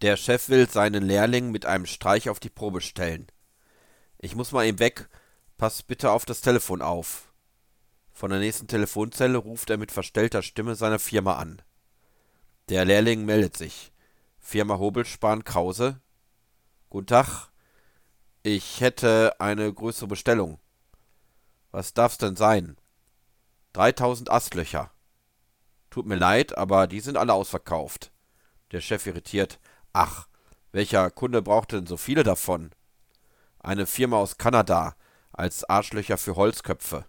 Der Chef will seinen Lehrling mit einem Streich auf die Probe stellen. Ich muss mal eben weg. Pass bitte auf das Telefon auf. Von der nächsten Telefonzelle ruft er mit verstellter Stimme seine Firma an. Der Lehrling meldet sich. Firma Hobelspahn Krause. Guten Tag. Ich hätte eine größere Bestellung. Was darf's denn sein? 3000 Astlöcher. Tut mir leid, aber die sind alle ausverkauft. Der Chef irritiert. Ach, welcher Kunde braucht denn so viele davon? Eine Firma aus Kanada als Arschlöcher für Holzköpfe.